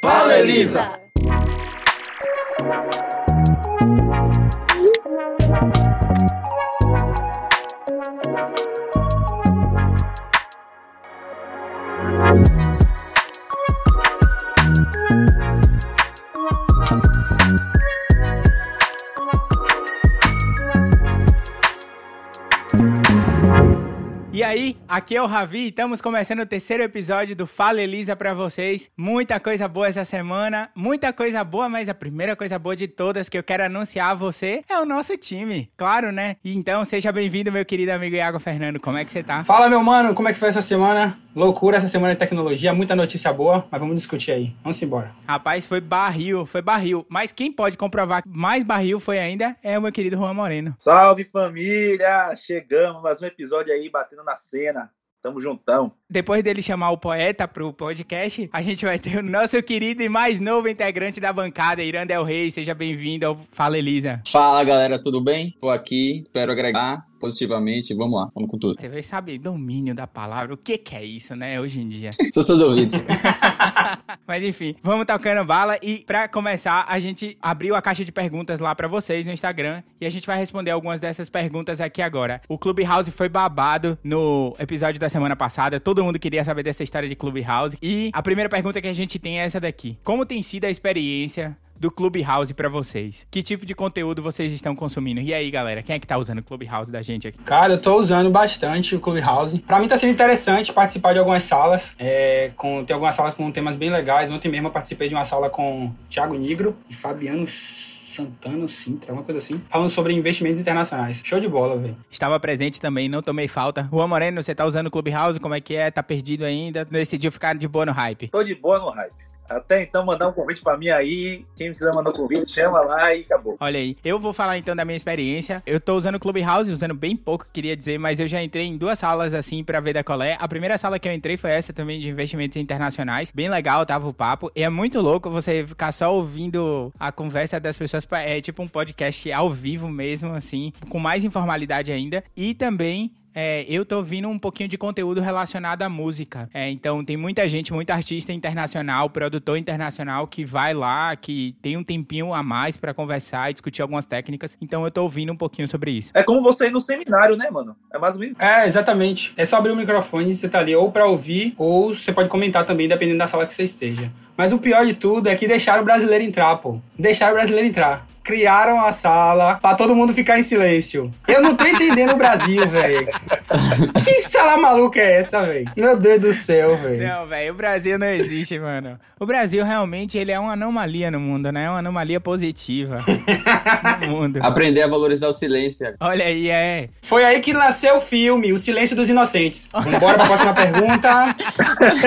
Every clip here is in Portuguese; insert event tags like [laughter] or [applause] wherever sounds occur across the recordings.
Fala, Elisa! Aqui é o Ravi, estamos começando o terceiro episódio do Fala Elisa para vocês. Muita coisa boa essa semana, muita coisa boa, mas a primeira coisa boa de todas que eu quero anunciar a você é o nosso time, claro, né? E então, seja bem-vindo, meu querido amigo Iago Fernando, como é que você tá? Fala, meu mano, como é que foi essa semana? Loucura essa semana de tecnologia, muita notícia boa, mas vamos discutir aí. Vamos embora. Rapaz, foi barril, foi barril. Mas quem pode comprovar que mais barril foi ainda é o meu querido Juan Moreno. Salve família! Chegamos, mais um episódio aí batendo na cena. Tamo juntão. Depois dele chamar o poeta pro podcast, a gente vai ter o nosso querido e mais novo integrante da bancada, Irandel Reis. Seja bem-vindo ao Fala Elisa. Fala galera, tudo bem? Tô aqui, espero agregar positivamente. Vamos lá, vamos com tudo. Você vai saber domínio da palavra, o que, que é isso, né, hoje em dia. São seus ouvidos. [laughs] Mas enfim, vamos tocando bala e pra começar, a gente abriu a caixa de perguntas lá pra vocês no Instagram e a gente vai responder algumas dessas perguntas aqui agora. O Clubhouse foi babado no episódio da semana passada, todo mundo queria saber dessa história de Clubhouse e a primeira pergunta que a gente tem é essa daqui. Como tem sido a experiência do Clubhouse pra vocês? Que tipo de conteúdo vocês estão consumindo? E aí, galera, quem é que tá usando o Clubhouse da gente aqui? Cara, eu tô usando bastante o Clubhouse. Pra mim tá sendo interessante participar de algumas salas. É, com, tem algumas salas com temas bem legais. Ontem mesmo eu participei de uma sala com Thiago Nigro e Fabiano Santana Sintra, uma coisa assim, falando sobre investimentos internacionais. Show de bola, velho. Estava presente também, não tomei falta. Juan Moreno, você tá usando o Clubhouse? Como é que é? Tá perdido ainda? Decidiu ficar de boa no hype? Tô de boa no hype. Até então, mandar um convite pra mim aí. Quem quiser mandar um convite, chama lá e acabou. Olha aí, eu vou falar então da minha experiência. Eu tô usando o Clubhouse, usando bem pouco, queria dizer, mas eu já entrei em duas salas assim pra ver da colé. A primeira sala que eu entrei foi essa também de investimentos internacionais. Bem legal, tava o papo. E é muito louco você ficar só ouvindo a conversa das pessoas. É tipo um podcast ao vivo mesmo, assim, com mais informalidade ainda. E também é, eu tô ouvindo um pouquinho de conteúdo relacionado à música. É, então tem muita gente, muito artista internacional, produtor internacional que vai lá, que tem um tempinho a mais para conversar e discutir algumas técnicas. Então eu tô ouvindo um pouquinho sobre isso. É como você ir no seminário, né, mano? É mais ou menos. É, exatamente. É só abrir o microfone, você tá ali ou pra ouvir, ou você pode comentar também, dependendo da sala que você esteja. Mas o pior de tudo é que deixaram o brasileiro entrar, pô. Deixaram o brasileiro entrar criaram a sala pra todo mundo ficar em silêncio. Eu não tô entendendo o Brasil, velho. Que sala maluca é essa, velho? Meu Deus do céu, velho. Não, velho, o Brasil não existe, mano. O Brasil realmente ele é uma anomalia no mundo, né? É uma anomalia positiva no mundo. Aprender a valorizar o silêncio. Olha aí, é. Foi aí que nasceu o filme, O Silêncio dos Inocentes. Vambora pra próxima pergunta.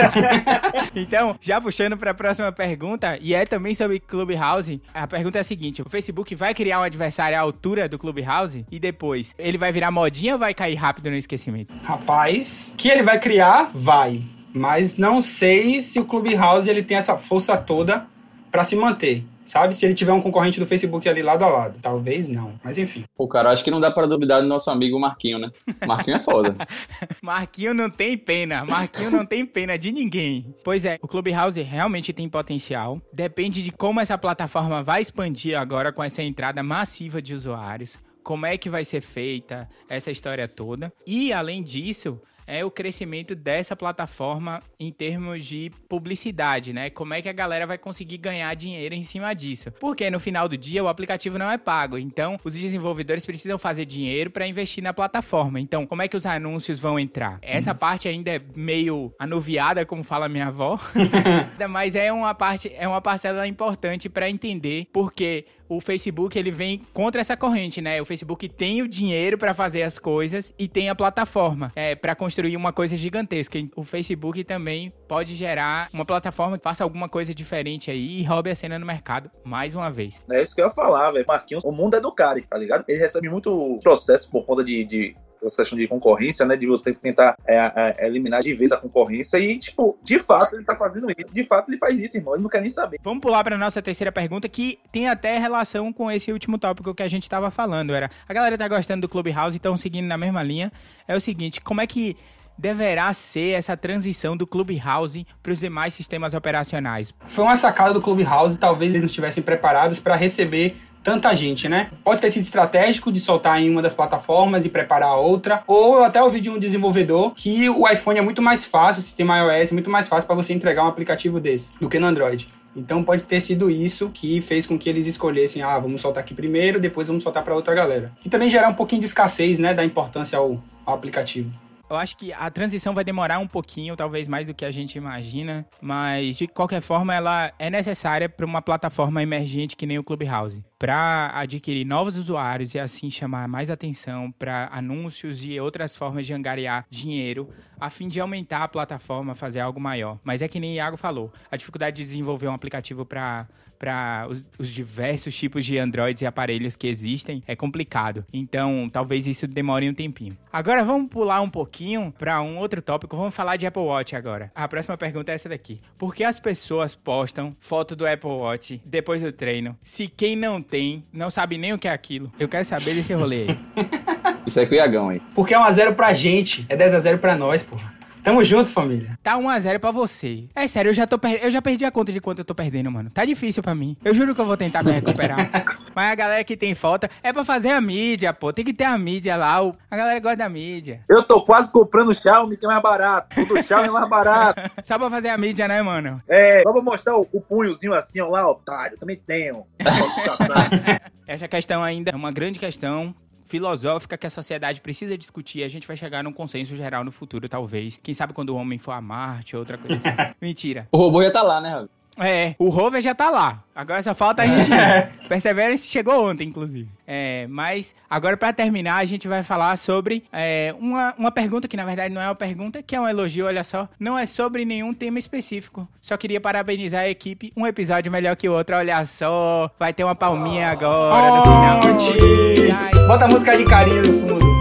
[laughs] então, já puxando pra próxima pergunta, e é também sobre Clubhouse, a pergunta é a seguinte: o Facebook vai criar um adversário à altura do Clubhouse e depois ele vai virar modinha ou vai cair rápido no esquecimento? Rapaz, que ele vai criar, vai. Mas não sei se o Clubhouse ele tem essa força toda pra se manter. Sabe? Se ele tiver um concorrente do Facebook ali lado a lado. Talvez não. Mas enfim. Pô, cara, acho que não dá pra duvidar do nosso amigo Marquinho, né? Marquinho é foda. [laughs] Marquinho não tem pena. Marquinho não tem pena de ninguém. Pois é, o Clubhouse realmente tem potencial. Depende de como essa plataforma vai expandir agora com essa entrada massiva de usuários. Como é que vai ser feita essa história toda. E, além disso, é o crescimento dessa plataforma em termos de publicidade, né? Como é que a galera vai conseguir ganhar dinheiro em cima disso? Porque no final do dia o aplicativo não é pago, então os desenvolvedores precisam fazer dinheiro para investir na plataforma. Então, como é que os anúncios vão entrar? Essa parte ainda é meio anuviada, como fala minha avó, [laughs] [laughs] mas é uma parte, é uma parcela importante para entender porque o Facebook ele vem contra essa corrente, né? O Facebook tem o dinheiro para fazer as coisas e tem a plataforma é, para construir uma coisa gigantesca. O Facebook também pode gerar uma plataforma que faça alguma coisa diferente aí e roube a cena no mercado mais uma vez. É isso que eu ia falar, velho. Marquinhos, o mundo é do cara, tá ligado? Ele recebe muito processo por conta de, de essa questão de concorrência, né? De você tentar é, é, eliminar de vez a concorrência. E, tipo, de fato, ele tá fazendo isso. De fato, ele faz isso, irmão. Ele não quer nem saber. Vamos pular pra nossa terceira pergunta, que tem até relação com esse último tópico que a gente tava falando. Era, a galera tá gostando do Clubhouse e estão seguindo na mesma linha. É o seguinte, como é que deverá ser essa transição do Clubhouse para os demais sistemas operacionais? Foi uma sacada do Clubhouse, talvez eles não estivessem preparados para receber tanta gente, né? Pode ter sido estratégico de soltar em uma das plataformas e preparar a outra, ou eu até ouvi de um desenvolvedor que o iPhone é muito mais fácil, o sistema iOS é muito mais fácil para você entregar um aplicativo desse do que no Android. Então pode ter sido isso que fez com que eles escolhessem, ah, vamos soltar aqui primeiro, depois vamos soltar para outra galera. E também gerar um pouquinho de escassez, né, da importância ao, ao aplicativo. Eu acho que a transição vai demorar um pouquinho, talvez mais do que a gente imagina, mas de qualquer forma ela é necessária para uma plataforma emergente que nem o Clubhouse, para adquirir novos usuários e assim chamar mais atenção para anúncios e outras formas de angariar dinheiro, a fim de aumentar a plataforma, fazer algo maior. Mas é que nem o Iago falou, a dificuldade de desenvolver um aplicativo para para os, os, diversos tipos de Androids e aparelhos que existem é complicado. Então, talvez isso demore um tempinho. Agora vamos pular um pouquinho para um outro tópico. Vamos falar de Apple Watch agora. A próxima pergunta é essa daqui. Por que as pessoas postam foto do Apple Watch depois do treino, se quem não tem não sabe nem o que é aquilo? Eu quero saber desse rolê aí. [laughs] Isso é com o Iagão aí. Porque é 1x0 pra gente, é 10x0 pra nós, porra. Tamo junto, família. Tá 1x0 pra você. É sério, eu já, tô per... eu já perdi a conta de quanto eu tô perdendo, mano. Tá difícil pra mim. Eu juro que eu vou tentar me recuperar. [laughs] Mas a galera que tem falta é pra fazer a mídia, pô. Tem que ter a mídia lá. O... A galera gosta da mídia. Eu tô quase comprando o Xiaomi, que é mais barato. O do Xiaomi é mais barato. [laughs] só pra fazer a mídia, né, mano? É, só pra mostrar o, o punhozinho assim, ó, lá, otário. Também tenho. [laughs] Essa questão ainda é uma grande questão filosófica que a sociedade precisa discutir. A gente vai chegar num consenso geral no futuro, talvez. Quem sabe quando o homem for a Marte, outra coisa assim. [laughs] Mentira. O robô já tá lá, né, Raul? É, o rover já tá lá. Agora só falta a gente ir. Perseverance chegou ontem, inclusive. É, mas agora para terminar, a gente vai falar sobre é, uma, uma pergunta que na verdade não é uma pergunta, que é um elogio, olha só. Não é sobre nenhum tema específico. Só queria parabenizar a equipe. Um episódio melhor que o outro, olha só. Vai ter uma palminha agora oh, no final. Bota a música de carinho no fundo.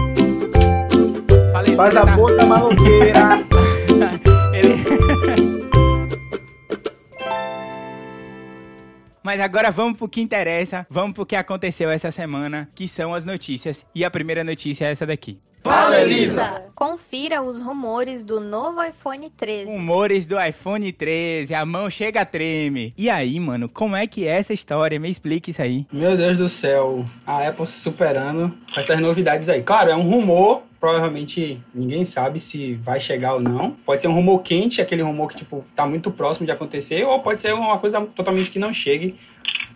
Falei, Faz a boca maloqueira. [laughs] Mas agora vamos pro que interessa, vamos pro que aconteceu essa semana, que são as notícias. E a primeira notícia é essa daqui. Fala, Elisa! Confira os rumores do novo iPhone 13. Rumores do iPhone 13, a mão chega a treme. E aí, mano, como é que é essa história? Me explique isso aí. Meu Deus do céu, a Apple se superando com essas novidades aí. Claro, é um rumor, provavelmente ninguém sabe se vai chegar ou não. Pode ser um rumor quente, aquele rumor que, tipo, tá muito próximo de acontecer, ou pode ser uma coisa totalmente que não chegue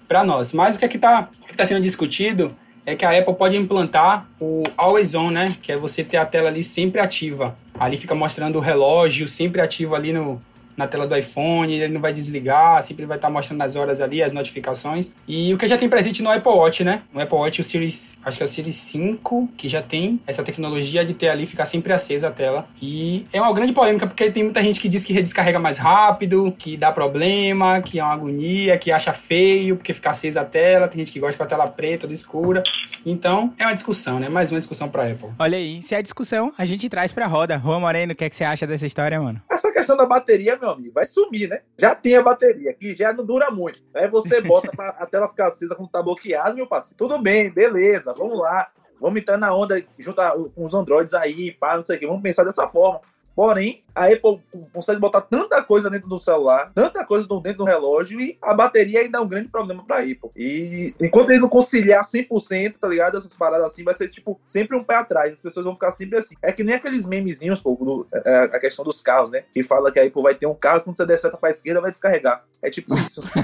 para nós. Mas o que é que tá, o que tá sendo discutido é que a Apple pode implantar o Always On, né? Que é você ter a tela ali sempre ativa. Ali fica mostrando o relógio sempre ativo ali no, na tela do iPhone, ele não vai desligar, sempre vai estar mostrando as horas ali, as notificações. E o que já tem presente no Apple Watch, né? No Apple Watch, o Series, acho que é o Series 5, que já tem essa tecnologia de ter ali, ficar sempre acesa a tela. E é uma grande polêmica, porque tem muita gente que diz que descarrega mais rápido, que dá problema, que é uma agonia, que acha feio, porque fica acesa a tela, tem gente que gosta com a tela preta, toda escura. Então, é uma discussão, né? Mais uma discussão pra Apple. Olha aí, se é discussão, a gente traz pra roda. Juan Moreno, o que, é que você acha dessa história, mano? Essa questão da bateria, meu amigo, vai sumir, né? Já tem a bateria, que já não dura muito. Aí você bota pra [laughs] a tela ficar acesa quando tá bloqueado, meu parceiro. Tudo bem, beleza, vamos lá. Vamos entrar na onda, juntar com os Androids aí, pá, não sei o que. Vamos pensar dessa forma. Porém, a Apple consegue botar tanta coisa dentro do celular, tanta coisa dentro do relógio e a bateria ainda é um grande problema pra Apple. E enquanto ele não conciliar 100%, tá ligado? Essas paradas assim, vai ser tipo sempre um pé atrás. As pessoas vão ficar sempre assim. É que nem aqueles memezinhos, pô, do, é, é a questão dos carros, né? Que fala que a Apple vai ter um carro, quando você der seta pra esquerda, vai descarregar. É tipo isso. [laughs]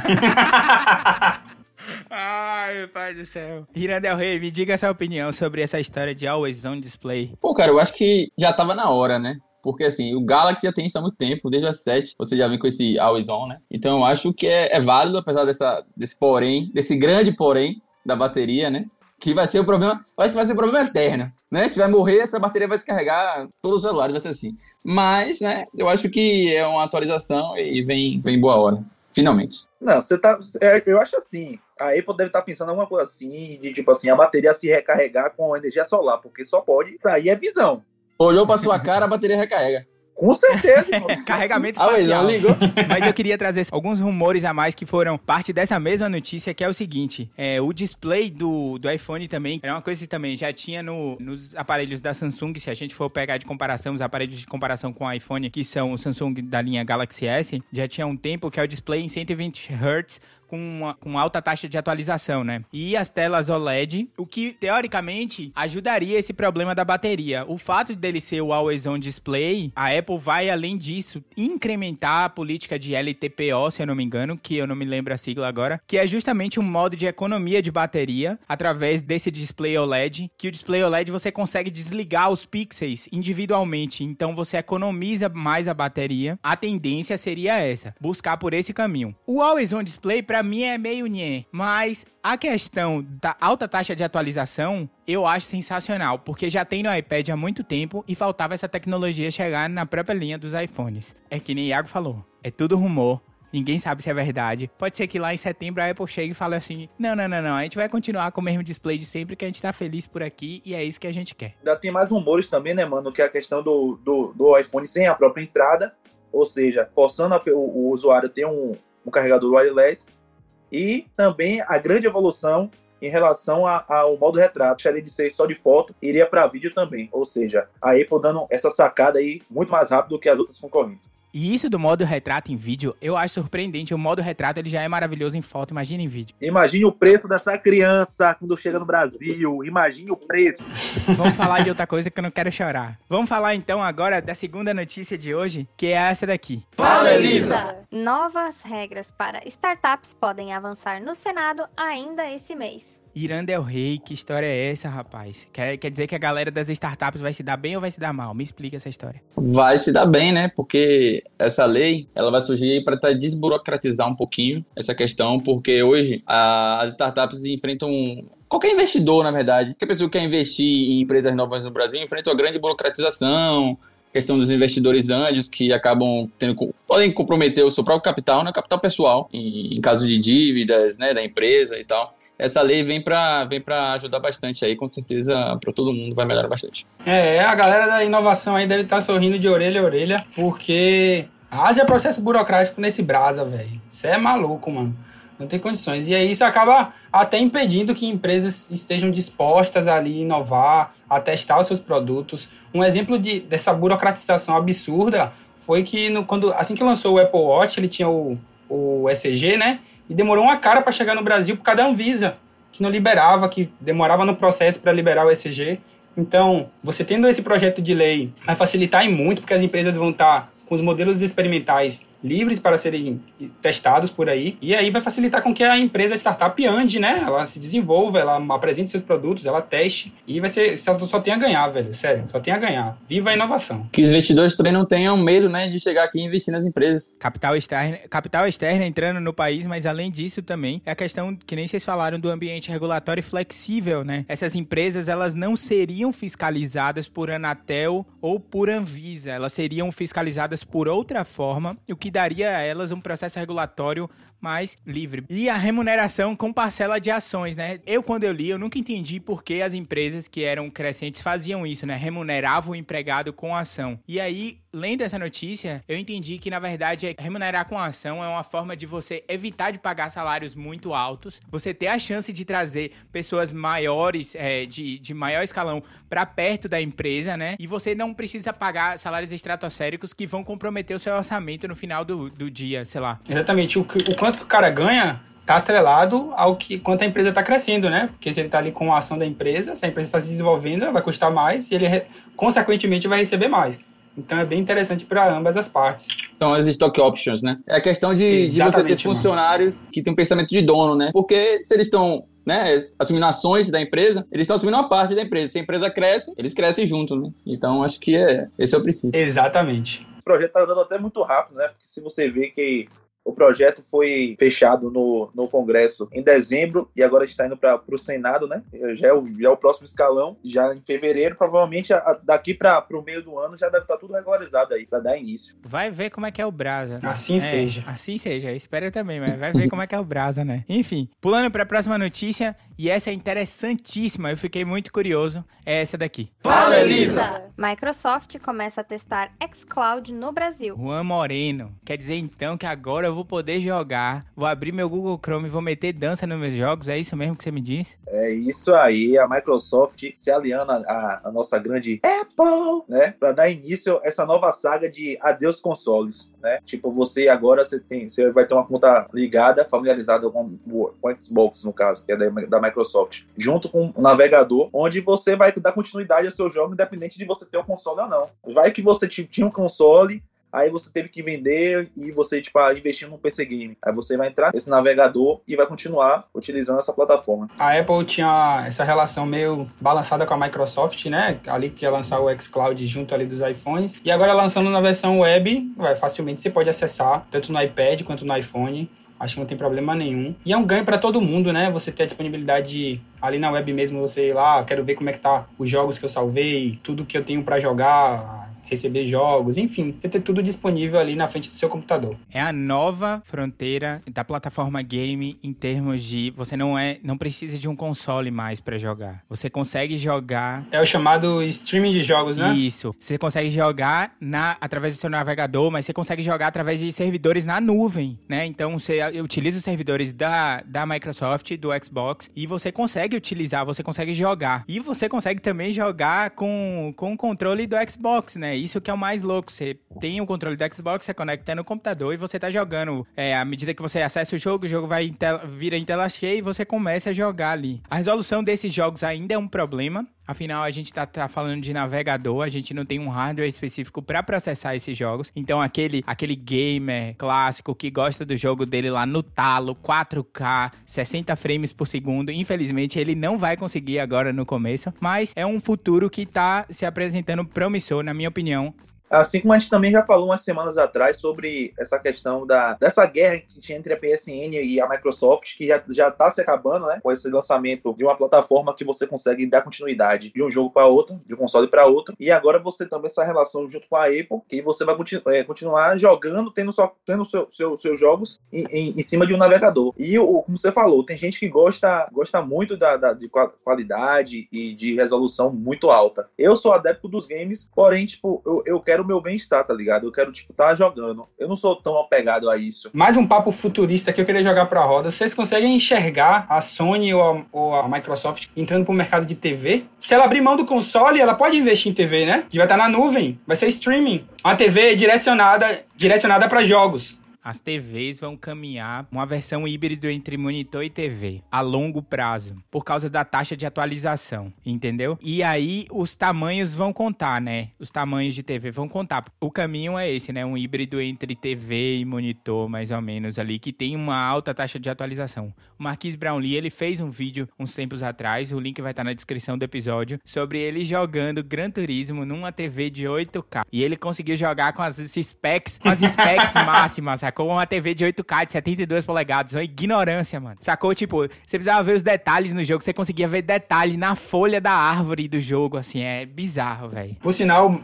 Ai, meu pai do céu. Irandel Rei, me diga essa opinião sobre essa história de Always On Display. Pô, cara, eu acho que já tava na hora, né? Porque assim, o Galaxy já tem isso há muito tempo, desde o S7, você já vem com esse Always On, né? Então eu acho que é, é válido, apesar dessa, desse porém, desse grande porém da bateria, né? Que vai ser o problema, acho que vai ser o problema eterno, né? Se vai morrer, essa bateria vai descarregar todos os celulares, vai ser assim. Mas, né, eu acho que é uma atualização e vem, vem boa hora. Finalmente. Não, você tá. é, Eu acho assim. A Apple deve estar pensando em alguma coisa assim, de tipo assim, a bateria se recarregar com energia solar, porque só pode. Aí é visão. Olhou pra sua cara, a bateria recarrega. Com certeza. [laughs] Carregamento Ah, mas facial. Mas eu queria trazer alguns rumores a mais que foram parte dessa mesma notícia, que é o seguinte: é, o display do, do iPhone também é uma coisa que também já tinha no- nos aparelhos da Samsung. Se a gente for pegar de comparação, os aparelhos de comparação com o iPhone, que são o Samsung da linha Galaxy S, já tinha um tempo que é o display em 120 Hz. Com, uma- com alta taxa de atualização, né? E as telas OLED, o que teoricamente ajudaria esse problema da bateria. O fato dele ser o Always On Display, a Apple vai além disso incrementar a política de LTPO, se eu não me engano, que eu não me lembro a sigla agora, que é justamente um modo de economia de bateria através desse display OLED, que o display OLED você consegue desligar os pixels individualmente, então você economiza mais a bateria. A tendência seria essa, buscar por esse caminho. O Always On Display pra mim é meio nhé, mas a questão da alta taxa de atualização eu acho sensacional, porque já tem no iPad há muito tempo e faltava essa tecnologia chegar na própria linha dos iPhones. É que nem Iago falou, é tudo rumor. Ninguém sabe se é verdade. Pode ser que lá em setembro a Apple chegue e fale assim: não, não, não, não, a gente vai continuar com o mesmo display de sempre, que a gente tá feliz por aqui e é isso que a gente quer. Ainda tem mais rumores também, né, mano? Que é a questão do, do, do iPhone sem a própria entrada, ou seja, forçando a- o, o usuário a ter um, um carregador wireless. E também a grande evolução em relação ao modo retrato. Deixaria de ser só de foto, iria para vídeo também. Ou seja, a Apple dando essa sacada aí muito mais rápido do que as outras concorrentes. E isso do modo retrato em vídeo, eu acho surpreendente. O modo retrato ele já é maravilhoso em foto, imagina em vídeo. Imagine o preço dessa criança quando chega no Brasil. Imagine o preço. Vamos falar de outra coisa que eu não quero chorar. Vamos falar então agora da segunda notícia de hoje, que é essa daqui. Fala, Elisa! Novas regras para startups podem avançar no Senado ainda esse mês. Irã Del Rey, que história é essa, rapaz? Quer, quer dizer que a galera das startups vai se dar bem ou vai se dar mal? Me explica essa história. Vai se dar bem, né? Porque essa lei, ela vai surgir para desburocratizar um pouquinho essa questão, porque hoje a- as startups enfrentam qualquer investidor, na verdade, qualquer pessoa que quer investir em empresas novas no Brasil enfrenta uma grande burocratização, questão dos investidores anjos que acabam tendo, podem comprometer o seu próprio capital, né, capital pessoal, em, em caso de dívidas, né, da empresa e tal. Essa lei vem para vem para ajudar bastante aí, com certeza para todo mundo vai melhorar bastante. É, a galera da inovação aí deve estar sorrindo de orelha a orelha, porque haja processo burocrático nesse brasa, velho. Isso é maluco, mano. Não tem condições. E aí isso acaba até impedindo que empresas estejam dispostas ali a inovar, a testar os seus produtos. Um exemplo de, dessa burocratização absurda foi que no, quando, assim que lançou o Apple Watch, ele tinha o, o ECG, né? E demorou uma cara para chegar no Brasil por causa da Anvisa, que não liberava, que demorava no processo para liberar o ECG. Então, você tendo esse projeto de lei, vai facilitar em muito, porque as empresas vão estar com os modelos experimentais livres para serem testados por aí, e aí vai facilitar com que a empresa a startup ande, né? Ela se desenvolva, ela apresente seus produtos, ela teste, e vai ser, só, só tem a ganhar, velho, sério, só tem a ganhar. Viva a inovação. Que os investidores também não tenham medo, né, de chegar aqui e investir nas empresas. Capital externa, capital externa entrando no país, mas além disso também é a questão que nem vocês falaram do ambiente regulatório flexível, né? Essas empresas elas não seriam fiscalizadas por Anatel ou por Anvisa, elas seriam fiscalizadas por outra forma, o que daria a elas um processo regulatório mais livre. E a remuneração com parcela de ações, né? Eu, quando eu li, eu nunca entendi por que as empresas que eram crescentes faziam isso, né? Remuneravam o empregado com ação. E aí, lendo essa notícia, eu entendi que, na verdade, remunerar com ação é uma forma de você evitar de pagar salários muito altos, você ter a chance de trazer pessoas maiores, é, de, de maior escalão, para perto da empresa, né? E você não precisa pagar salários estratosféricos que vão comprometer o seu orçamento no final do, do dia, sei lá. Exatamente, o, o quanto que o cara ganha tá atrelado ao que quanto a empresa está crescendo, né? Porque se ele está ali com a ação da empresa, se a empresa está se desenvolvendo, vai custar mais e ele, consequentemente, vai receber mais. Então é bem interessante para ambas as partes. São as stock options, né? É a questão de, de você ter Exatamente, mano. funcionários que têm um pensamento de dono, né? Porque se eles estão né, assumindo ações da empresa, eles estão assumindo uma parte da empresa. Se a empresa cresce, eles crescem junto, né? Então acho que é, esse é o princípio. Exatamente. O projeto tá andando até muito rápido, né? Porque se você vê que O projeto foi fechado no, no Congresso em dezembro e agora está indo para o Senado, né? Já é, o, já é o próximo escalão, já em fevereiro, provavelmente a, daqui para o meio do ano já deve estar tudo regularizado aí para dar início. Vai ver como é que é o Brasa. Assim é, seja. Assim seja. Espera também, mas vai ver como é que é o Brasa, né? [laughs] Enfim, pulando para a próxima notícia, e essa é interessantíssima, eu fiquei muito curioso, é essa daqui. Fala, Elisa! Microsoft começa a testar xCloud no Brasil. Juan Moreno, quer dizer então que agora eu vou poder jogar, vou abrir meu Google Chrome vou meter dança nos meus jogos, é isso mesmo que você me disse? É isso aí, a Microsoft se aliando a nossa grande Apple, né, para dar início a essa nova saga de adeus consoles, né? Tipo, você agora você tem, você vai ter uma conta ligada, familiarizada com o Xbox no caso, que é da, da Microsoft, junto com o navegador, onde você vai dar continuidade ao seu jogo independente de você ter um console ou não. Vai que você tinha um console aí você teve que vender e você, tipo, ah, investir num PC Game. Aí você vai entrar nesse navegador e vai continuar utilizando essa plataforma. A Apple tinha essa relação meio balançada com a Microsoft, né? Ali que ia lançar o xCloud junto ali dos iPhones. E agora lançando na versão web, vai, facilmente você pode acessar, tanto no iPad quanto no iPhone. Acho que não tem problema nenhum. E é um ganho para todo mundo, né? Você ter a disponibilidade ali na web mesmo, você ir lá, quero ver como é que tá os jogos que eu salvei, tudo que eu tenho para jogar, receber jogos, enfim, você ter tudo disponível ali na frente do seu computador. É a nova fronteira da plataforma game em termos de você não é, não precisa de um console mais para jogar. Você consegue jogar É o chamado streaming de jogos, né? Isso. Você consegue jogar na através do seu navegador, mas você consegue jogar através de servidores na nuvem, né? Então você utiliza os servidores da, da Microsoft, do Xbox e você consegue utilizar, você consegue jogar. E você consegue também jogar com, com o controle do Xbox, né? Isso que é o mais louco. Você tem o controle do Xbox, você conecta no computador e você tá jogando. É, à medida que você acessa o jogo, o jogo vai em tela, vira em tela cheia e você começa a jogar ali. A resolução desses jogos ainda é um problema. Afinal, a gente tá, tá, falando de navegador, a gente não tem um hardware específico para processar esses jogos. Então, aquele, aquele gamer clássico que gosta do jogo dele lá no talo, 4K, 60 frames por segundo, infelizmente ele não vai conseguir agora no começo, mas é um futuro que tá se apresentando promissor, na minha opinião, Assim como a gente também já falou umas semanas atrás sobre essa questão da, dessa guerra que tinha entre a PSN e a Microsoft, que já, já tá se acabando, né? Com esse lançamento de uma plataforma que você consegue dar continuidade de um jogo para outro, de um console para outro. E agora você também essa relação junto com a Apple, que você vai continu é, continuar jogando, tendo, só, tendo seu, seu, seus jogos em, em, em, cima de um navegador. E o, como você falou, tem gente que gosta, gosta muito da, da, de qualidade e de resolução muito alta. Eu sou adepto dos games, porém, tipo, eu, eu quero quero o meu bem-estar, tá ligado? Eu quero, tipo, tá jogando. Eu não sou tão apegado a isso. Mais um papo futurista que eu queria jogar pra roda. Vocês conseguem enxergar a Sony ou a, ou a Microsoft entrando pro mercado de TV? Se ela abrir mão do console, ela pode investir em TV, né? Que vai estar na nuvem, vai ser streaming. Uma TV direcionada, direcionada para jogos as TVs vão caminhar uma versão híbrido entre monitor e TV a longo prazo, por causa da taxa de atualização, entendeu? E aí os tamanhos vão contar, né? Os tamanhos de TV vão contar. O caminho é esse, né? Um híbrido entre TV e monitor, mais ou menos ali, que tem uma alta taxa de atualização. O Marquis Brownlee, ele fez um vídeo uns tempos atrás, o link vai estar na descrição do episódio, sobre ele jogando Gran Turismo numa TV de 8K. E ele conseguiu jogar com as specs, com as [laughs] specs máximas, sacou? Uma TV de 8K de 72 polegadas. Uma ignorância, mano. Sacou? Tipo, você precisava ver os detalhes no jogo, você conseguia ver detalhe na folha da árvore do jogo, assim. É bizarro, velho. Por sinal,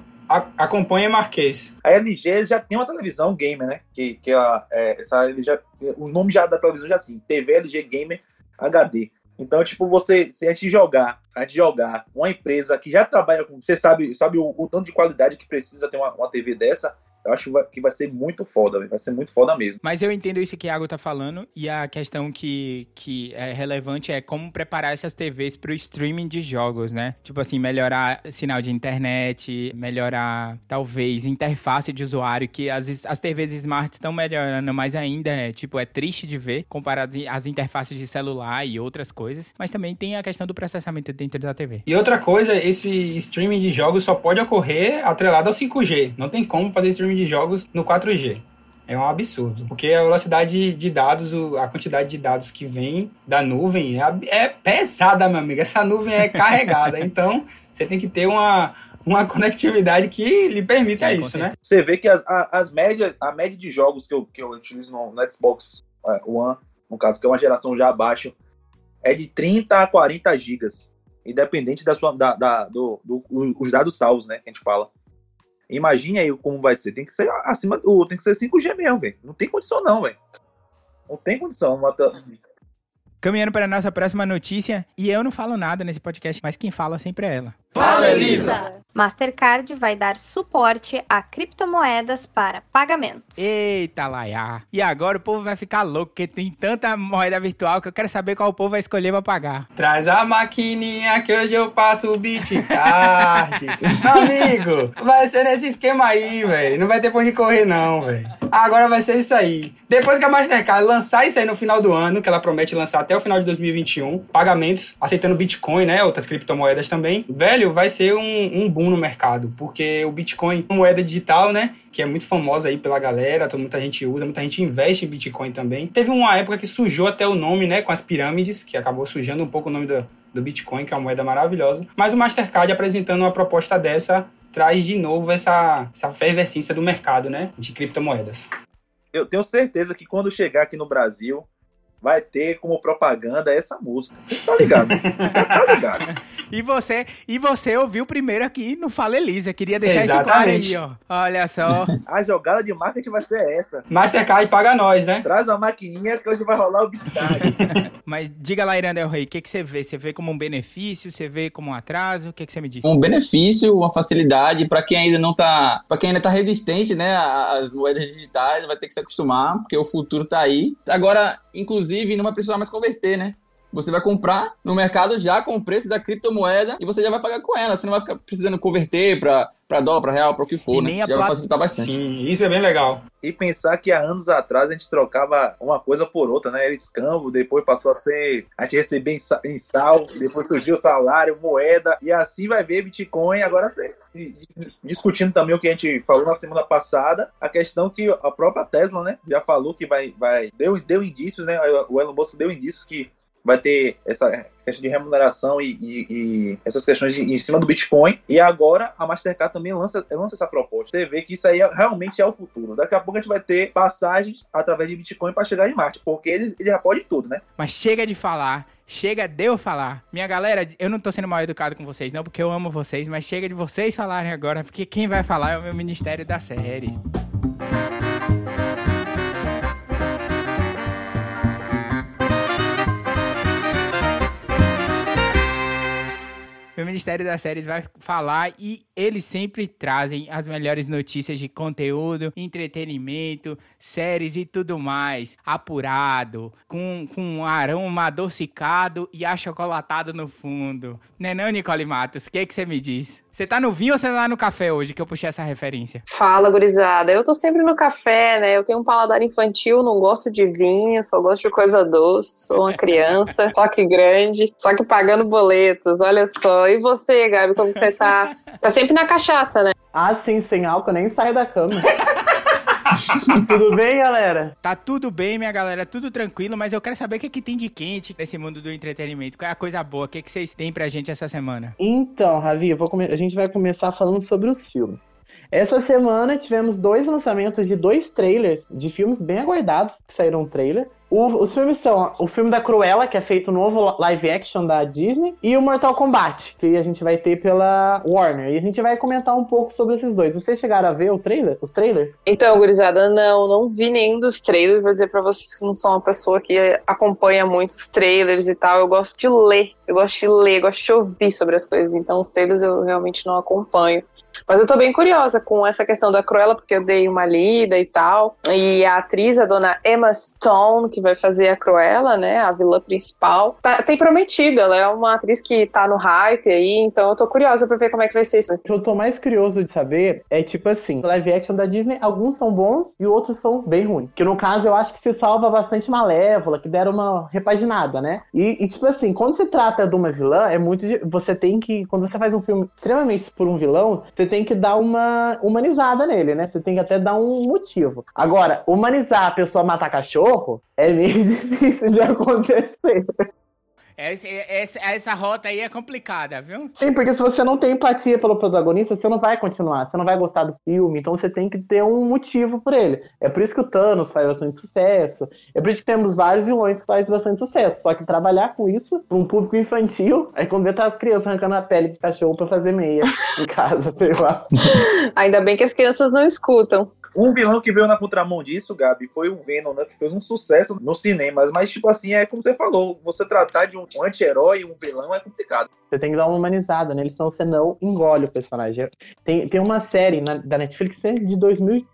acompanha Marquês. A LG já tem uma televisão gamer, né? Que, que ela, é, essa LG, o nome já da televisão já é assim, TV LG Gamer HD. Então, tipo, você, se a gente jogar, a gente jogar uma empresa que já trabalha com, você sabe, sabe o, o tanto de qualidade que precisa ter uma, uma TV dessa, eu acho que vai ser muito foda, vai ser muito foda mesmo. Mas eu entendo isso que o Iago tá falando e a questão que, que é relevante é como preparar essas TVs pro streaming de jogos, né? Tipo assim, melhorar sinal de internet, melhorar talvez interface de usuário, que as, as TVs smart estão melhorando, mas ainda é, tipo, é triste de ver comparado às interfaces de celular e outras coisas. Mas também tem a questão do processamento dentro da TV. E outra coisa, esse streaming de jogos só pode ocorrer atrelado ao 5G. Não tem como fazer streaming de jogos no 4G. É um absurdo. Porque a velocidade de dados, a quantidade de dados que vem da nuvem é, é pesada, meu amigo. Essa nuvem é carregada. [laughs] então, você tem que ter uma, uma conectividade que lhe permita Sim, isso, né? Você vê que as, a- as médias, a média de jogos que eu, que eu utilizo no, no Xbox é, One, no caso, que é uma geração já abaixo, é de 30 a 40 gigas. Independente da sua, da, da- do, do- os dados salvos, né? Que a gente fala. Imagine aí como vai ser. Tem que ser acima do. Tem que ser 5G mesmo, velho. Não tem condição, não, velho. Não tem condição. Uma, tel- Caminhando para a nossa próxima notícia, e eu não falo nada nesse podcast, mas quem fala sempre é ela. Fala, Elisa! Mastercard vai dar suporte a criptomoedas para pagamentos. Eita, Laia. E agora o povo vai ficar louco, porque tem tanta moeda virtual que eu quero saber qual o povo vai escolher pra pagar. Traz a maquininha que hoje eu passo o beat card. [laughs] Amigo, vai ser nesse esquema aí, velho. Não vai ter por onde correr, não, velho. Agora vai ser isso aí. Depois que a Mastercard lançar isso aí no final do ano, que ela promete lançar até o final de 2021, pagamentos, aceitando Bitcoin, né? Outras criptomoedas também, velho, vai ser um, um boom no mercado. Porque o Bitcoin moeda digital, né? Que é muito famosa aí pela galera, muita gente usa, muita gente investe em Bitcoin também. Teve uma época que sujou até o nome, né? Com as pirâmides, que acabou sujando um pouco o nome do, do Bitcoin, que é uma moeda maravilhosa. Mas o Mastercard apresentando uma proposta dessa traz de novo essa, essa efervescência do mercado, né? De criptomoedas. Eu tenho certeza que quando chegar aqui no Brasil, vai ter como propaganda essa música. Você tá ligado? Tá [laughs] ligado? E você, e você ouviu primeiro aqui no Fala Elisa. Queria deixar isso claro Exatamente. aí, ó. Olha só. [laughs] A jogada de marketing vai ser essa. Mastercard paga nós, né? Traz a maquininha que hoje vai rolar o bitcoin. [laughs] Mas diga lá, Irã Del Rey, o que, que você vê? Você vê como um benefício? Você vê como um atraso? O que, que você me diz? um benefício, uma facilidade para quem ainda não tá, para quem ainda tá resistente, né, às moedas digitais, vai ter que se acostumar, porque o futuro tá aí. Agora, inclusive, não vai precisar mais converter, né? Você vai comprar no mercado já com o preço da criptomoeda e você já vai pagar com ela. Você não vai ficar precisando converter para para dólar, para real, para o que for, E né? nem a Já vai plat- facilitar bastante. Sim, isso é bem legal. E pensar que há anos atrás a gente trocava uma coisa por outra, né? Era escambo, depois passou a ser. A gente recebia em, sa- em sal, depois surgiu o salário, moeda, e assim vai ver Bitcoin. Agora, discutindo também o que a gente falou na semana passada, a questão que a própria Tesla, né, já falou que vai. vai deu, deu indícios, né? O Elon Musk deu indícios que vai ter essa questão de remuneração e, e- e essas questões de- em cima do Bitcoin. E agora a Mastercard também lança, lança essa proposta. Você vê que isso aí é- realmente é o futuro. Daqui a pouco a gente vai ter passagens através de Bitcoin para chegar em Marte, porque ele, ele já pode tudo, né? Mas chega de falar. Chega de eu falar. Minha galera, eu não tô sendo mal educado com vocês, não, porque eu amo vocês, mas chega de vocês falarem agora, porque quem vai falar é o meu Ministério da Série. Ministério das Séries vai falar e eles sempre trazem as melhores notícias de conteúdo, entretenimento, séries e tudo mais. Apurado, com, com um aroma adocicado e achocolatado no fundo. Né não, Nicole Matos? O que que você me diz? Você tá no vinho ou você tá no café hoje que eu puxei essa referência? Fala, gurizada. Eu tô sempre no café, né? Eu tenho um paladar infantil, não gosto de vinho, só gosto de coisa doce. Sou uma criança, [laughs] só que grande, só que pagando boletos. Olha só. E você, Gabi, como você tá? [laughs] Tá sempre na cachaça, né? Ah, sim, sem álcool, nem saio da cama. [laughs] [laughs] Tudo bem, galera? Tá tudo bem, minha galera, tudo tranquilo, mas eu quero saber o que, que tem de quente nesse mundo do entretenimento. Qual é a coisa boa? O que, que vocês têm pra gente essa semana? Então, Ravi, come- a gente vai começar falando sobre os filmes. Essa semana tivemos dois lançamentos de dois trailers de filmes bem aguardados que saíram no trailer. O- os filmes são o filme da Cruella, que é feito novo live action da Disney, e o Mortal Kombat, que a gente vai ter pela Warner. E a gente vai comentar um pouco sobre esses dois. Vocês chegaram a ver o trailer? Os trailers? Então, gurizada, não, não vi nenhum dos trailers. Vou dizer pra vocês que não sou uma pessoa que acompanha muitos trailers e tal. Eu gosto de ler, eu gosto de ler, gosto de ouvir sobre as coisas. Então, os trailers eu realmente não acompanho. Mas eu tô bem curiosa com essa questão da Cruella, porque eu dei uma lida e tal. E a atriz, a dona Emma Stone, que vai fazer a Cruella, né, a vilã principal, tá- tem prometido. Ela é uma atriz que tá no hype aí, então eu tô curiosa pra ver como é que vai ser isso. O que eu tô mais curioso de saber é tipo assim, live action da Disney, alguns são bons e outros são bem ruins. Que no caso eu acho que se salva bastante Malévola, que deram uma repaginada, né? E, e, tipo assim, quando se trata de uma vilã, é muito. Você tem que. Quando você faz um filme extremamente por um vilão, você tem que dar uma humanizada nele, né? Você tem que até dar um motivo. Agora, humanizar a pessoa matar cachorro é meio [laughs] difícil de acontecer. Essa, essa, essa rota aí é complicada, viu? Sim, porque se você não tem empatia pelo protagonista, você não vai continuar, você não vai gostar do filme, então você tem que ter um motivo por ele. É por isso que o Thanos faz bastante sucesso, é por isso que temos vários vilões que fazem bastante sucesso. Só que trabalhar com isso para um público infantil, aí quando vê tá as crianças arrancando a pele de cachorro para fazer meia em casa, sei lá. [laughs] Ainda bem que as crianças não escutam. Um vilão que veio na contramão disso, Gabi, foi o Venom, né? Que fez um sucesso nos cinemas. Mas, tipo assim, é como você falou, você tratar de um anti-herói, um vilão, é complicado. Você tem que dar uma humanizada nele, senão você não engole o personagem. Tem, tem uma série na- da Netflix é de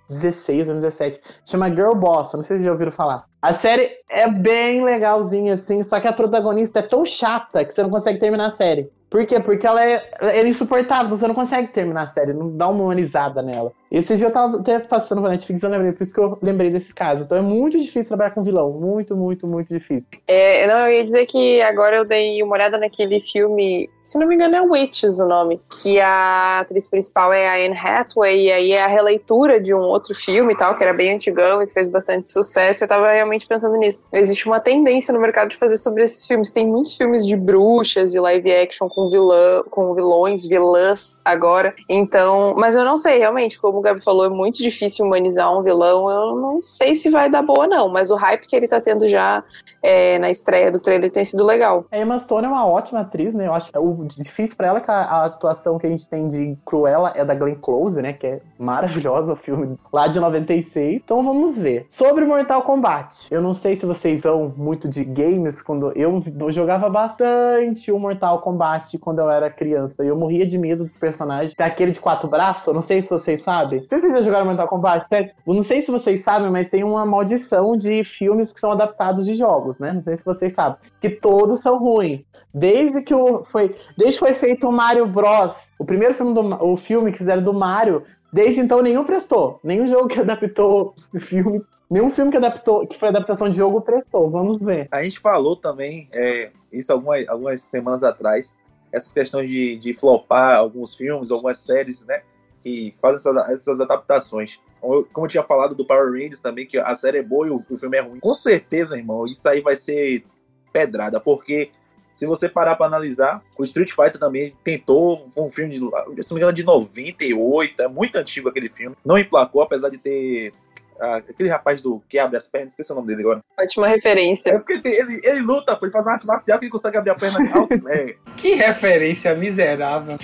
2016, 2017, chama Girl Boss, não sei se já ouviram falar. A série é bem legalzinha, assim, só que a protagonista é tão chata que você não consegue terminar a série. Por quê? Porque ela é, ela é insuportável, você não consegue terminar a série, não dá uma humanizada nela. Esse dia eu tava até passando pra Netflix, eu lembrei, por isso que eu lembrei desse caso. Então é muito difícil trabalhar com vilão, muito, muito, muito difícil. É, não, eu ia dizer que agora eu dei uma olhada naquele filme, se não me engano é Witches o nome, que a atriz principal é a Anne Hathaway, e aí é a releitura de um outro filme e tal, que era bem antigão e que fez bastante sucesso. Eu tava realmente pensando nisso. Existe uma tendência no mercado de fazer sobre esses filmes. Tem muitos filmes de bruxas e live action com vilã, com vilões, vilãs agora. Então, mas eu não sei, realmente, como Gabi falou, é muito difícil humanizar um vilão. Eu não sei se vai dar boa, não. Mas o hype que ele tá tendo já é, na estreia do trailer tem sido legal. A Emma Stone é uma ótima atriz, né? Eu acho que o difícil pra ela é que a, a atuação que a gente tem de Cruella é da Glenn Close, né? Que é maravilhosa o filme lá de 96. Então vamos ver. Sobre Mortal Kombat. Eu não sei se vocês são muito de games, quando eu, eu jogava bastante o Mortal Kombat quando eu era criança. Eu morria de medo dos personagens. Tem aquele de quatro braços, eu não sei se vocês sabem. Se vocês já jogaram Mortal Kombat. Eu não sei se vocês sabem, mas tem uma maldição de filmes que são adaptados de jogos, né? Não sei se vocês sabem. Que todos são ruins. Desde que o, foi, desde que foi feito o Mario Bros. O primeiro filme do o filme que fizeram do Mario, desde então nenhum prestou. Nenhum jogo que adaptou o filme. Nenhum filme que adaptou, que foi adaptação de jogo prestou. Vamos ver. A gente falou também, é, isso algumas, algumas semanas atrás, essas questões de, de flopar alguns filmes, algumas séries, né? Que fazem essas, essas adaptações. Como eu, tinha falado do Power Rangers também, que a série é boa e o, o filme é ruim. Com certeza, irmão, isso aí vai ser pedrada, porque se você parar pra analisar, o Street Fighter também tentou, foi um filme, de, se não me engano, de 98, é muito antigo aquele filme. Não emplacou, apesar de ter aquele rapaz do que abre as pernas, esqueci o nome dele agora. Ótima referência. É porque ele, ele, luta, pô, ele faz uma arte marcial que ele consegue abrir a perna alto. [laughs] É. Que referência miserável.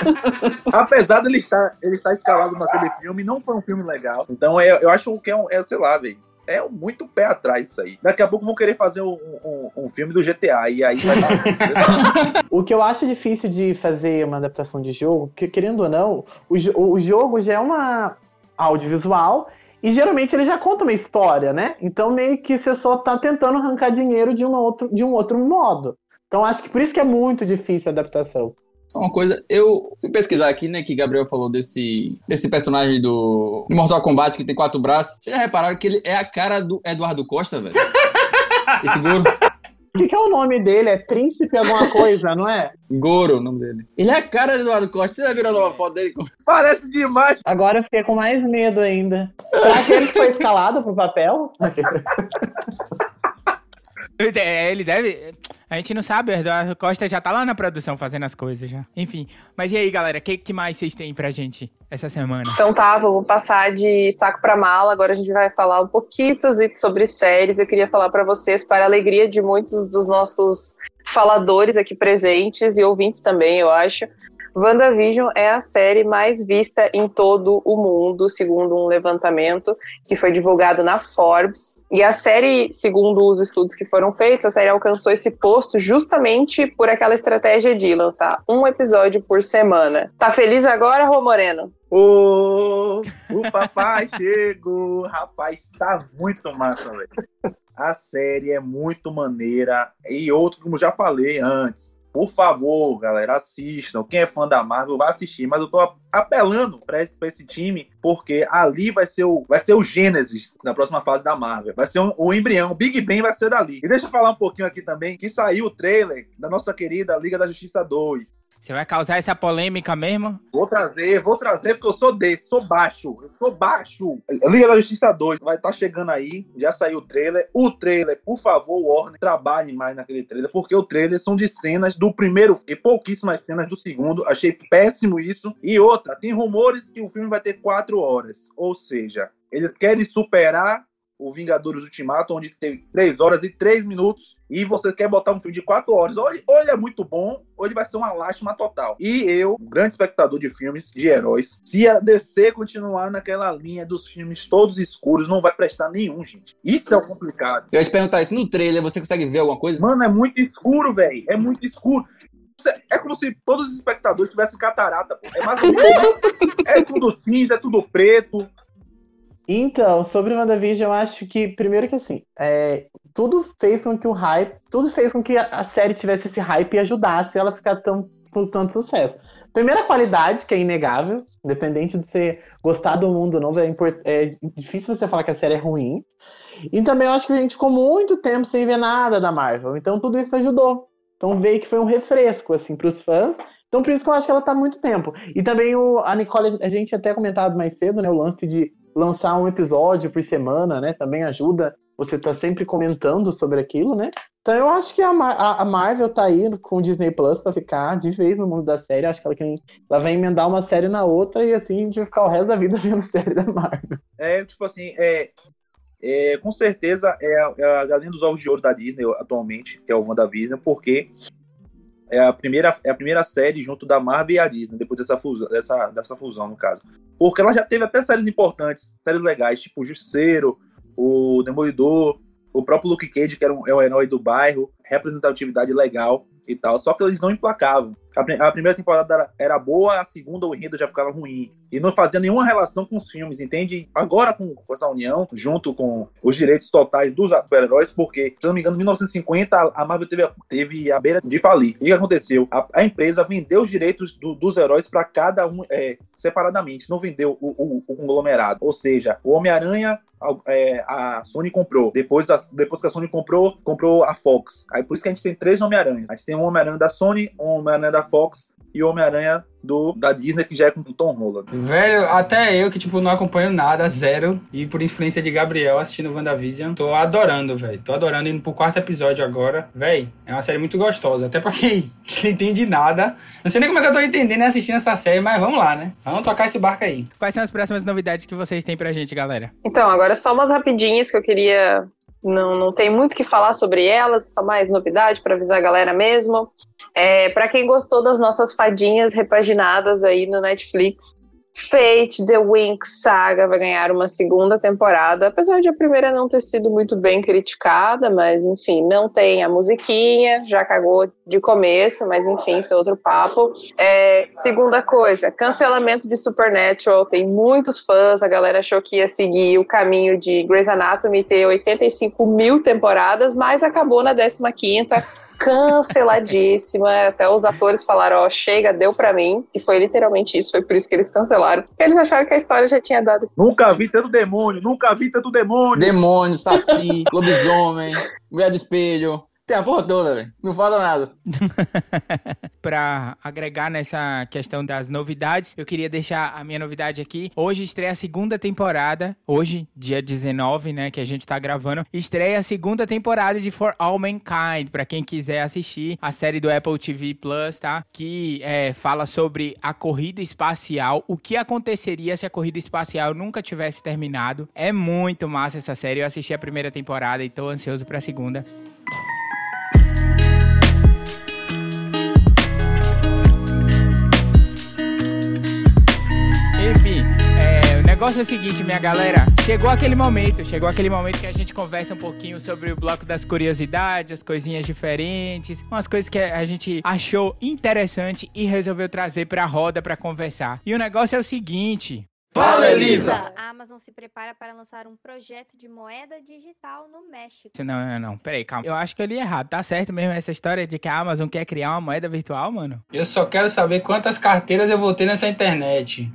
[laughs] Apesar dele estar, ele estar escalado naquele filme, não foi um filme legal. Então é, eu acho que é, um, é sei lá, velho. É muito pé atrás isso aí. Daqui a pouco vão querer fazer um, um, um filme do GTA e aí vai dar. [laughs] O que eu acho difícil de fazer uma adaptação de jogo, que querendo ou não, o, o jogo já é uma audiovisual e geralmente ele já conta uma história, né? Então meio que você só tá tentando arrancar dinheiro de um outro, de um outro modo. Então acho que por isso que é muito difícil a adaptação. Só uma coisa, eu fui pesquisar aqui, né, que Gabriel falou desse, desse personagem do Mortal Kombat que tem quatro braços. Vocês já repararam que ele é a cara do Eduardo Costa, velho? [laughs] Esse Goro. O que, que é o nome dele? É Príncipe alguma coisa, não é? Goro, o nome dele. Ele é a cara do Eduardo Costa. Você já viram a nova foto dele? [laughs] Parece demais. Agora eu fiquei com mais medo ainda. Será que ele foi escalado pro papel? [laughs] É, Ele deve. A gente não sabe, o Eduardo Costa já tá lá na produção fazendo as coisas já. Enfim. Mas e aí, galera, o que, que mais vocês têm pra gente essa semana? Então tá, vamos passar de saco pra mala. Agora a gente vai falar um pouquinho sobre séries. Eu queria falar pra vocês, para a alegria de muitos dos nossos faladores aqui presentes e ouvintes também, eu acho. WandaVision é a série mais vista em todo o mundo, segundo um levantamento que foi divulgado na Forbes. E a série, segundo os estudos que foram feitos, a série alcançou esse posto justamente por aquela estratégia de lançar um episódio por semana. Tá feliz agora, Rô Moreno? Ô, o papai [laughs] chegou. Rapaz, tá muito massa, velho. A série é muito maneira. E outro, como já falei antes, por favor, galera, assistam. Quem é fã da Marvel vai assistir, mas eu tô apelando pra esse, pra esse time, porque ali vai ser, o, vai ser o Gênesis na próxima fase da Marvel. Vai ser um- o embrião, o Big Ben vai ser dali. E deixa eu falar um pouquinho aqui também, que saiu o trailer da nossa querida Liga da Justiça 2. Você vai causar essa polêmica mesmo? Vou trazer, vou trazer, porque eu sou desse, sou baixo, eu sou baixo. Liga da Justiça 2 vai estar tá chegando aí, já saiu o trailer. O trailer, por favor, Warner, trabalhe mais naquele trailer, porque o trailer são de cenas do primeiro e pouquíssimas cenas do segundo. Achei péssimo isso. E outra, tem rumores que o filme vai ter quatro horas, ou seja, eles querem superar o Vingadores Ultimato, onde tem 3 horas e 3 minutos, e você quer botar um filme de 4 horas, ou ele, ou ele é muito bom, ou ele vai ser uma lástima total. E eu, grande espectador de filmes de heróis, se a DC continuar naquela linha dos filmes todos escuros, não vai prestar nenhum, gente. Isso é complicado. Eu ia te perguntar isso, no trailer você consegue ver alguma coisa? Mano, é muito escuro, velho. É muito escuro. É como se todos os espectadores tivessem catarata, pô. É mais ou menos. é tudo cinza, é tudo preto. Então, sobre WandaVision, eu acho que, primeiro que assim, é, tudo fez com que o hype, tudo fez com que a, série tivesse esse hype e ajudasse ela a ficar tão, com tanto sucesso. Primeira qualidade, que é inegável, independente de você gostar do mundo ou não, é, é difícil você falar que a série é ruim. E também eu acho que a gente ficou muito tempo sem ver nada da Marvel, então tudo isso ajudou. Então veio que foi um refresco, assim, pros fãs. Então por isso que eu acho que ela tá muito tempo. E também o, a Nicole, a gente até comentado mais cedo, né, o lance de lançar um episódio por semana, né? Também ajuda você tá sempre comentando sobre aquilo, né? Então eu acho que a, Mar a, Marvel tá aí com o Disney Plus pra ficar de vez no mundo da série. Acho que ela, ela vai emendar uma série na outra e assim a gente vai ficar o resto da vida [laughs] vendo série da Marvel. É, tipo assim, é, é, com certeza é a, é a galinha dos ovos de ouro da Disney atualmente, que é o WandaVision, porque é a primeira, é a primeira série junto da Marvel e a Disney, depois dessa fusão, dessa, dessa fusão, no caso. Porque ela já teve até séries importantes, séries legais, tipo o Justiceiro, o Demolidor, o próprio Luke Cage, que era um, é o herói do bairro, representatividade legal e tal. Só que eles não emplacavam. A, a primeira temporada era, boa, a segunda o enredo já ficava ruim. E não fazia nenhuma relação com os filmes, entende? Agora, com, essa união, junto com os direitos totais dos super-heróis, porque, se não me engano, em 1950 a Marvel teve, teve a beira de falir. E o que aconteceu? A, a empresa vendeu os direitos do, dos heróis para cada um é, separadamente, não vendeu o, o, o conglomerado. Ou seja, o Homem-Aranha é, a Sony comprou. Depois, a, depois que a Sony comprou, comprou a Fox. Aí por isso que a gente tem três Homem-Aranhas. A gente tem um Homem-Aranha da Sony, um Homem-Aranha da Fox e o Homem-Aranha do, da Disney, que já é com o Tom Holland. Velho, até eu que, tipo, não acompanho nada, zero, e por influência de Gabriel assistindo WandaVision, tô adorando, velho. Tô adorando, indo pro quarto episódio agora. Velho, é uma série muito gostosa, até pra quem [laughs] não entende nada. Não sei nem como é que eu tô entendendo assistindo essa série, mas vamos lá, né? Vamos tocar esse barco aí. Quais são as próximas novidades que vocês têm pra gente, galera? Então, agora só umas rapidinhas que eu queria não, não tem muito que falar sobre elas, só mais novidade para avisar a galera mesmo. É, para quem gostou das nossas fadinhas repaginadas aí no Netflix, Fate The Winx Saga vai ganhar uma segunda temporada, apesar de a primeira não ter sido muito bem criticada, mas enfim, não tem a musiquinha, já cagou de começo, mas enfim, isso é outro papo. É, segunda coisa, cancelamento de Supernatural, tem muitos fãs, a galera achou que ia seguir o caminho de Grey's Anatomy ter 85 mil temporadas, mas acabou na 15 quinta canceladíssima. [laughs] Até os atores falaram: Ó, oh, chega, deu pra mim. E foi literalmente isso, foi por isso que eles cancelaram. Porque eles acharam que a história já tinha dado. Nunca vi tanto demônio, nunca vi tanto demônio. Demônio, saci, [laughs] lobisomem, mulher do espelho. Tem a porra toda, velho. Não falta nada. [laughs] pra agregar nessa questão das novidades, eu queria deixar a minha novidade aqui. Hoje estreia a segunda temporada. Hoje, dia 19, né, que a gente tá gravando. Estreia a segunda temporada de For All Mankind. Pra quem quiser assistir a série do Apple TV Plus, tá? Que é, fala sobre a corrida espacial. O que aconteceria se a corrida espacial nunca tivesse terminado. É muito massa essa série. Eu assisti a primeira temporada e tô ansioso pra segunda. Negócio é o seguinte, minha galera. Chegou aquele momento, chegou aquele momento que a gente conversa um pouquinho sobre o bloco das curiosidades, as coisinhas diferentes, umas coisas que a gente achou interessante e resolveu trazer pra roda para conversar. E o negócio é o seguinte. Fala, Elisa! A Amazon se prepara para lançar um projeto de moeda digital no México. Não, não, não. Peraí, calma. Eu acho que eu li errado. Tá certo mesmo essa história de que a Amazon quer criar uma moeda virtual, mano? Eu só quero saber quantas carteiras eu vou ter nessa internet.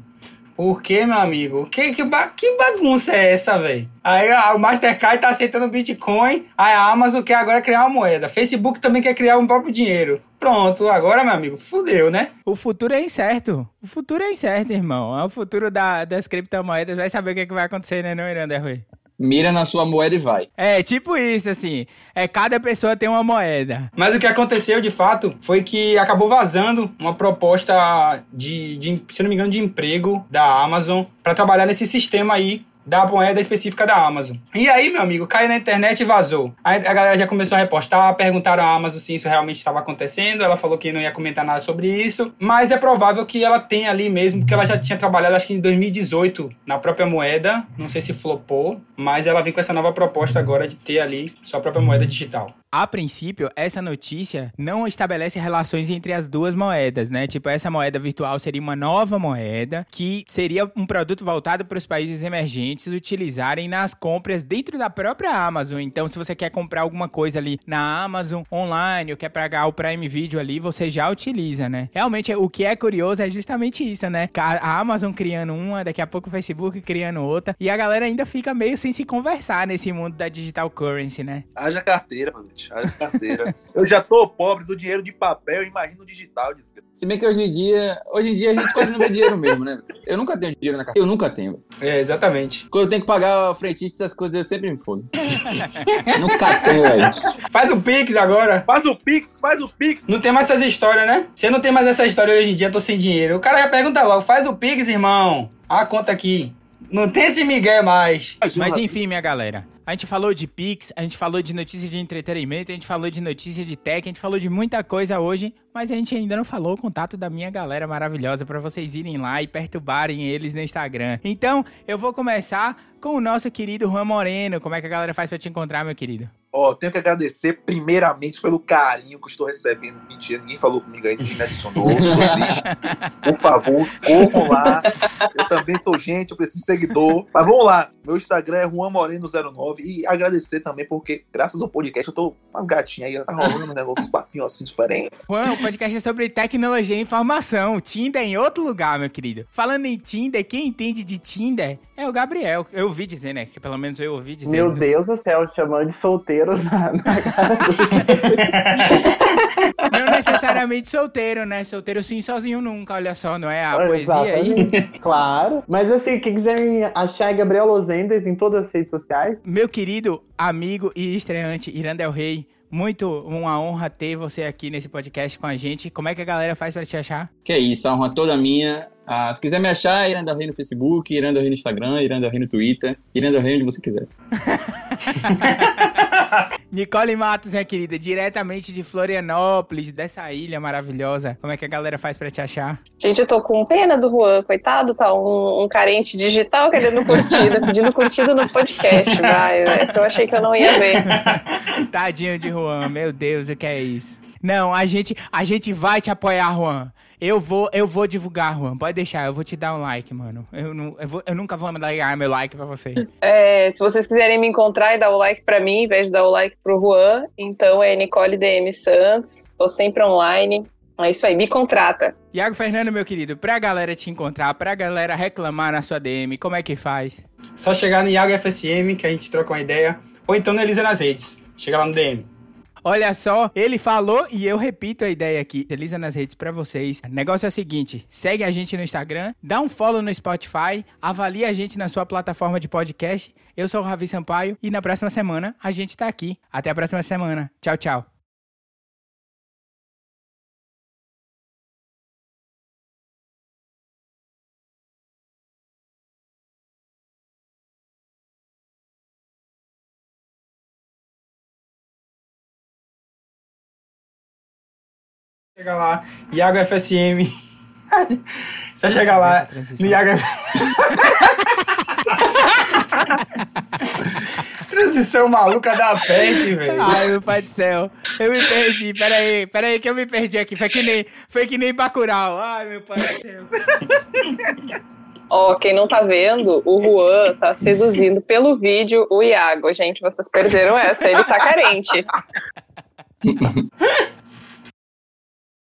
Por quê, meu amigo? Que, que, que bagunça é essa, velho? Aí a- o Mastercard tá aceitando Bitcoin, aí a Amazon quer agora criar uma moeda. Facebook também quer criar um próprio dinheiro. Pronto, agora, meu amigo, fudeu, né? O futuro é incerto. O futuro é incerto, irmão. É o futuro da- das criptomoedas. Vai saber o que, é que vai acontecer, né, não, Iranda Rui? Mira na sua moeda e vai. É, tipo isso, assim. É cada pessoa tem uma moeda. Mas o que aconteceu de fato foi que acabou vazando uma proposta de, de se não me engano, de emprego da Amazon para trabalhar nesse sistema aí da moeda específica da Amazon. E aí, meu amigo, caiu na internet e vazou. Aí a galera já começou a repostar, perguntaram à Amazon se isso realmente estava acontecendo. Ela falou que não ia comentar nada sobre isso, mas é provável que ela tenha ali mesmo, porque ela já tinha trabalhado acho que em 2018 na própria moeda. Não sei se flopou, mas ela vem com essa nova proposta agora de ter ali sua própria moeda digital. A princípio, essa notícia não estabelece relações entre as duas moedas, né? Tipo, essa moeda virtual seria uma nova moeda que seria um produto voltado para os países emergentes utilizarem nas compras dentro da própria Amazon. Então, se você quer comprar alguma coisa ali na Amazon online ou quer pagar o Prime Video ali, você já utiliza, né? Realmente, o que é curioso é justamente isso, né? A Amazon criando uma, daqui a pouco o Facebook criando outra, e a galera ainda fica meio sem se conversar nesse mundo da digital currency, né? Haja carteira, meu gente. Haja carteira. [laughs] Eu já tô pobre do dinheiro de papel, imagina o digital. desgraça. Se bem que hoje em dia, hoje em dia a gente quase não vê dinheiro mesmo, né? Eu nunca tenho dinheiro na carteira. Eu nunca tenho. É, exatamente. Quando eu tenho que pagar o frentista, essas coisas eu sempre me fodo. [laughs] nunca tenho, velho. Faz o Pix agora. Faz o Pix, faz o Pix. Não tem mais essas histórias, né? Você não tem mais essa história hoje em dia, tô sem dinheiro. O cara já pergunta logo, faz o Pix, irmão. A conta aqui. Não tem esse migué mais. Mas enfim, minha galera. A gente falou de Pix, a gente falou de notícia de entretenimento, a gente falou de notícia de tech, a gente falou de muita coisa hoje, mas a gente ainda não falou o contato da minha galera maravilhosa para vocês irem lá e perturbarem eles no Instagram. Então, eu vou começar com o nosso querido Juan Moreno. Como é que a galera faz para te encontrar, meu querido? Ó, tenho que agradecer primeiramente pelo carinho que eu estou recebendo. Mentira, ninguém falou comigo aí, ninguém me adicionou. [laughs] Por favor, corram lá. Eu também sou gente, eu preciso de seguidor. Mas vamos lá. Meu Instagram é Juan Moreno09. E agradecer também, porque graças ao podcast eu tô com umas gatinhas aí, tá rolando um negócio, uns papinhos assim diferentes. Juan, o podcast é sobre tecnologia e informação. Tinder é em outro lugar, meu querido. Falando em Tinder, quem entende de Tinder é o Gabriel. Eu ouvi dizer, né? Que pelo menos eu ouvi dizer. Meu Deus do céu, te chamando de solteiro na, na cara do... [laughs] Não necessariamente solteiro, né? Solteiro sim, sozinho nunca. Olha só, não é a poesia aí? Exatamente, Claro. Mas assim, quem quiser me achar é Gabriel Losendes em todas as redes sociais. Meu querido amigo e estreante Irandel Rei, muito uma honra ter você aqui nesse podcast com a gente. Como é que a galera faz pra te achar? Que é isso, a honra toda minha. Ah, se quiser me achar, Iranda Rei no Facebook, Iranda Rei no Instagram, Iranda Rei no Twitter, Iranda Rei onde você quiser. [laughs] Nicole Matos, minha querida, diretamente de Florianópolis, dessa ilha maravilhosa. Como é que a galera faz pra te achar? Gente, eu tô com pena do Juan, coitado, tá um, um carente digital querendo curtida, pedindo curtida no podcast, vai. Essa eu achei que eu não ia ver. [laughs] Tadinho de Juan, meu Deus, o que é isso? Não, a gente, a gente vai te apoiar, Juan. Eu vou, eu vou divulgar, Juan. Pode deixar, eu vou te dar um like, mano. Eu, não, eu, vou- eu nunca vou dar meu like pra você. É, se vocês quiserem me encontrar e dar o like pra mim, em vez de dar o like pro Juan, então é Nicole DM Santos. Tô sempre online. É isso aí, me contrata. Iago Fernando, meu querido, pra galera te encontrar, pra galera reclamar na sua DM, como é que faz? Só chegar no Iago FSM que a gente troca uma ideia. Ou então no Elisa nas redes. Chega lá no DM. Olha só, ele falou e eu repito a ideia aqui. Elisa nas redes pra vocês. O negócio é o seguinte: segue a gente no Instagram, dá um follow no Spotify, avalia a gente na sua plataforma de podcast. Eu sou o Ravi Sampaio e na próxima semana a gente tá aqui. Até a próxima semana. Tchau, tchau. Chega lá, Iago FSM. Você [laughs] chega lá no Iago [laughs] Transição maluca da peste, velho. Ai, meu pai do céu. Eu me perdi. Pera aí, pera aí que eu me perdi aqui. Foi que nem, foi que nem Bacurau. Ai, meu pai do céu. Ó, quem não tá vendo, o Juan tá seduzindo pelo vídeo o Iago. Gente, vocês perderam essa, ele tá carente. [laughs]